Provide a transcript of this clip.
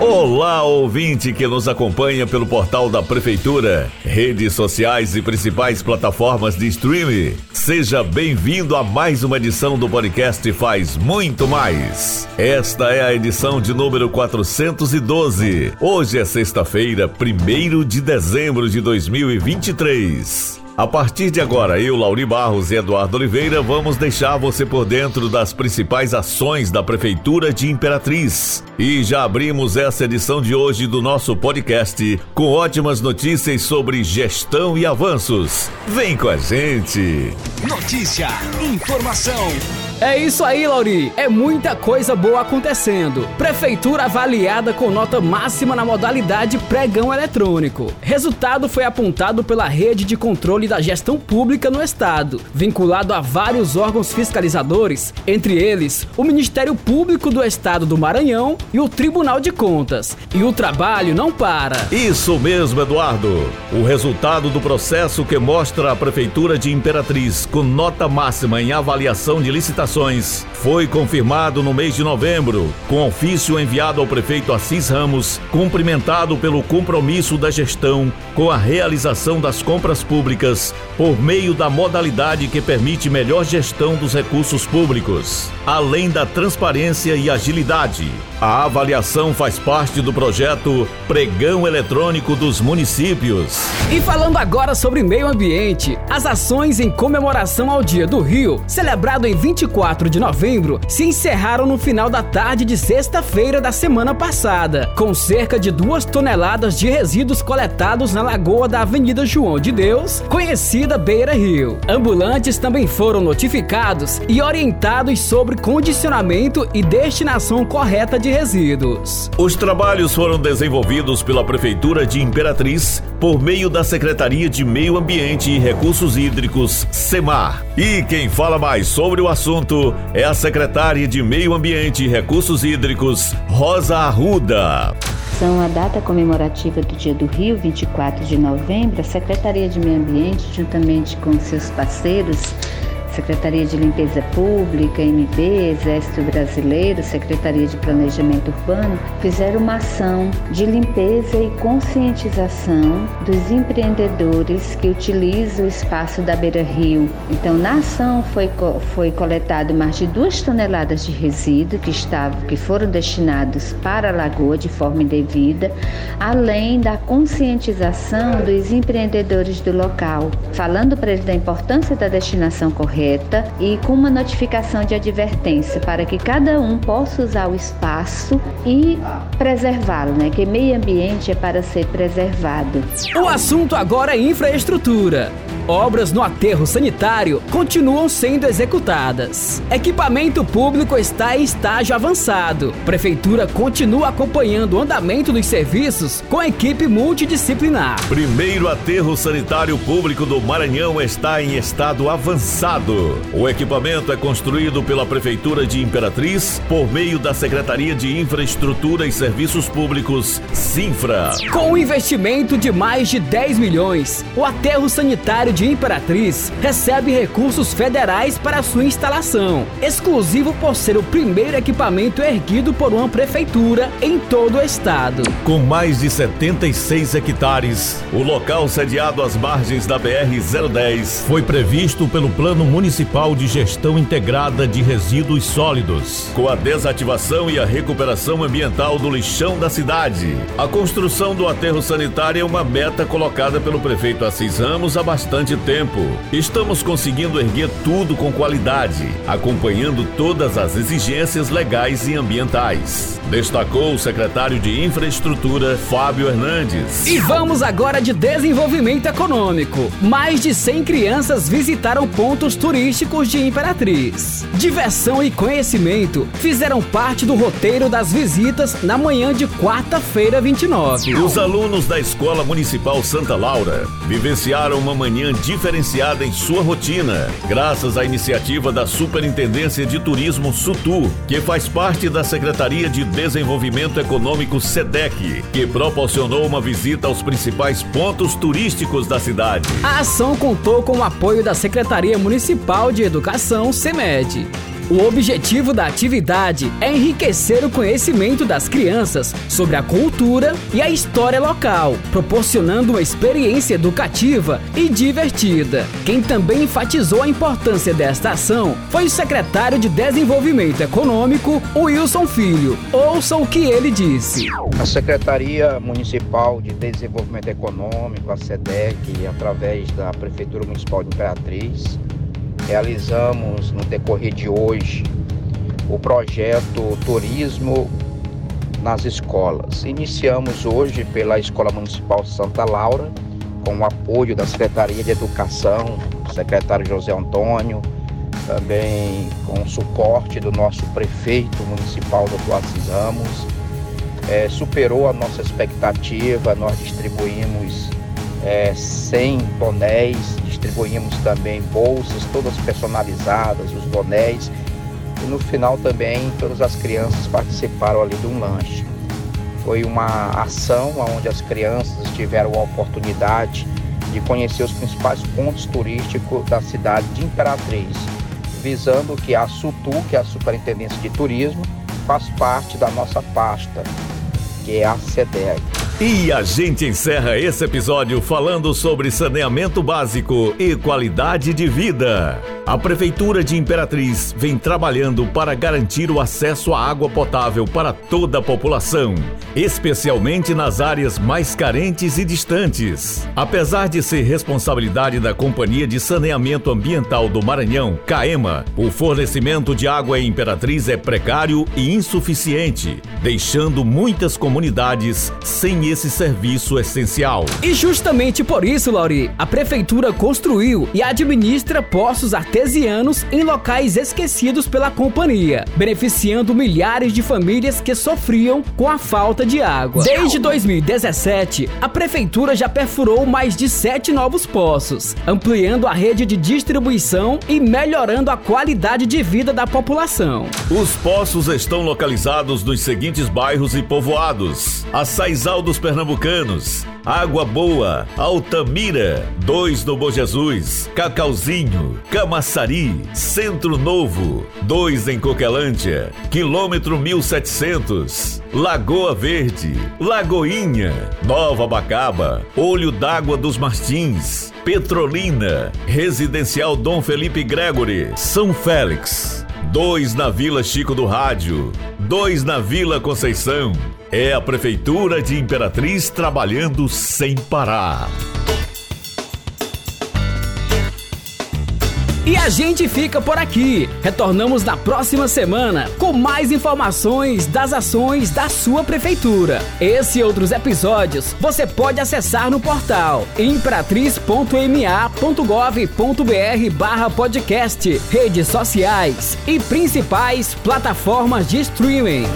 Olá, ouvinte que nos acompanha pelo portal da Prefeitura, redes sociais e principais plataformas de streaming. Seja bem-vindo a mais uma edição do podcast Faz Muito Mais. Esta é a edição de número 412. Hoje é sexta-feira, 1 de dezembro de 2023. A partir de agora, eu, Lauri Barros e Eduardo Oliveira vamos deixar você por dentro das principais ações da Prefeitura de Imperatriz. E já abrimos essa edição de hoje do nosso podcast com ótimas notícias sobre gestão e avanços. Vem com a gente! Notícia, informação é isso aí, Lauri. É muita coisa boa acontecendo. Prefeitura avaliada com nota máxima na modalidade pregão eletrônico. Resultado foi apontado pela Rede de Controle da Gestão Pública no Estado, vinculado a vários órgãos fiscalizadores, entre eles o Ministério Público do Estado do Maranhão e o Tribunal de Contas. E o trabalho não para. Isso mesmo, Eduardo. O resultado do processo que mostra a Prefeitura de Imperatriz com nota máxima em avaliação de licitação foi confirmado no mês de novembro, com ofício enviado ao prefeito Assis Ramos, cumprimentado pelo compromisso da gestão com a realização das compras públicas por meio da modalidade que permite melhor gestão dos recursos públicos, além da transparência e agilidade. A avaliação faz parte do projeto Pregão Eletrônico dos Municípios. E falando agora sobre meio ambiente, as ações em comemoração ao Dia do Rio, celebrado em 24 de novembro, se encerraram no final da tarde de sexta-feira da semana passada, com cerca de duas toneladas de resíduos coletados na lagoa da Avenida João de Deus, conhecida Beira Rio. Ambulantes também foram notificados e orientados sobre condicionamento e destinação correta de resíduos. Os trabalhos foram desenvolvidos pela Prefeitura de Imperatriz por meio da Secretaria de Meio Ambiente e Recursos Hídricos, SEMAR. E quem fala mais sobre o assunto é a secretária de Meio Ambiente e Recursos Hídricos, Rosa Arruda. São a data comemorativa do Dia do Rio, 24 de novembro, a Secretaria de Meio Ambiente, juntamente com seus parceiros, Secretaria de Limpeza Pública, MB, Exército Brasileiro, Secretaria de Planejamento Urbano, fizeram uma ação de limpeza e conscientização dos empreendedores que utilizam o espaço da Beira Rio. Então, na ação foi, foi coletado mais de duas toneladas de resíduo que, estavam, que foram destinados para a lagoa de forma indevida, além da conscientização dos empreendedores do local, falando para eles da importância da destinação correta e com uma notificação de advertência para que cada um possa usar o espaço e preservá-lo, né? Que meio ambiente é para ser preservado. O assunto agora é infraestrutura. Obras no aterro sanitário continuam sendo executadas. Equipamento público está em estágio avançado. Prefeitura continua acompanhando o andamento dos serviços com equipe multidisciplinar. Primeiro aterro sanitário público do Maranhão está em estado avançado. O equipamento é construído pela Prefeitura de Imperatriz por meio da Secretaria de Infraestrutura e Serviços Públicos, Sinfra. Com um investimento de mais de 10 milhões, o aterro sanitário de Imperatriz recebe recursos federais para sua instalação, exclusivo por ser o primeiro equipamento erguido por uma prefeitura em todo o estado. Com mais de 76 hectares, o local sediado às margens da BR-010 foi previsto pelo Plano Municipal de Gestão Integrada de Resíduos Sólidos, com a desativação e a recuperação ambiental do lixão da cidade. A construção do aterro sanitário é uma meta colocada pelo prefeito Assis Ramos há bastante bastante tempo. Estamos conseguindo erguer tudo com qualidade, acompanhando todas as exigências legais e ambientais. Destacou o secretário de Infraestrutura, Fábio Hernandes. E vamos agora de desenvolvimento econômico. Mais de 100 crianças visitaram pontos turísticos de Imperatriz. Diversão e conhecimento fizeram parte do roteiro das visitas na manhã de quarta-feira 29. Os alunos da Escola Municipal Santa Laura vivenciaram uma manhã diferenciada em sua rotina, graças à iniciativa da Superintendência de Turismo Sutu, que faz parte da Secretaria de Desenvolvimento Econômico SEDEC, que proporcionou uma visita aos principais pontos turísticos da cidade. A ação contou com o apoio da Secretaria Municipal de Educação, SEMED. O objetivo da atividade é enriquecer o conhecimento das crianças sobre a cultura e a história local, proporcionando uma experiência educativa e divertida. Quem também enfatizou a importância desta ação foi o secretário de Desenvolvimento Econômico, Wilson Filho. Ouça o que ele disse. A Secretaria Municipal de Desenvolvimento Econômico, a SEDEC, através da Prefeitura Municipal de Imperatriz, realizamos no decorrer de hoje o projeto Turismo nas Escolas. Iniciamos hoje pela Escola Municipal Santa Laura, com o apoio da Secretaria de Educação, secretário José Antônio, também com o suporte do nosso prefeito municipal, Dr. Assis Ramos. É, superou a nossa expectativa, nós distribuímos é, 100 bonéis, distribuímos também bolsas, todas personalizadas, os bonéis. E no final também todas as crianças participaram ali de um lanche. Foi uma ação onde as crianças tiveram a oportunidade de conhecer os principais pontos turísticos da cidade de Imperatriz, visando que a SUTU, que é a Superintendência de Turismo, faz parte da nossa pasta, que é a SEDEG. E a gente encerra esse episódio falando sobre saneamento básico e qualidade de vida. A Prefeitura de Imperatriz vem trabalhando para garantir o acesso à água potável para toda a população, especialmente nas áreas mais carentes e distantes. Apesar de ser responsabilidade da Companhia de Saneamento Ambiental do Maranhão, CAEMA, o fornecimento de água em Imperatriz é precário e insuficiente, deixando muitas comunidades sem esse serviço essencial. E justamente por isso, Lauri, a Prefeitura construiu e administra poços artesianos em locais esquecidos pela companhia, beneficiando milhares de famílias que sofriam com a falta de água. Desde 2017, a prefeitura já perfurou mais de sete novos poços, ampliando a rede de distribuição e melhorando a qualidade de vida da população. Os poços estão localizados nos seguintes bairros e povoados: Açaizal Pernambucanos, Água Boa, Altamira, dois no Bom Jesus, Cacauzinho, Camaçari, Centro Novo, dois em Coquelândia, quilômetro 1700, Lagoa Verde, Lagoinha, Nova Bacaba, Olho d'Água dos Martins, Petrolina, Residencial Dom Felipe Gregory, São Félix, dois na Vila Chico do Rádio, dois na Vila Conceição, é a Prefeitura de Imperatriz trabalhando sem parar. E a gente fica por aqui. Retornamos na próxima semana com mais informações das ações da sua prefeitura. Esse e outros episódios você pode acessar no portal imperatriz.ma.gov.br podcast, redes sociais e principais plataformas de streaming.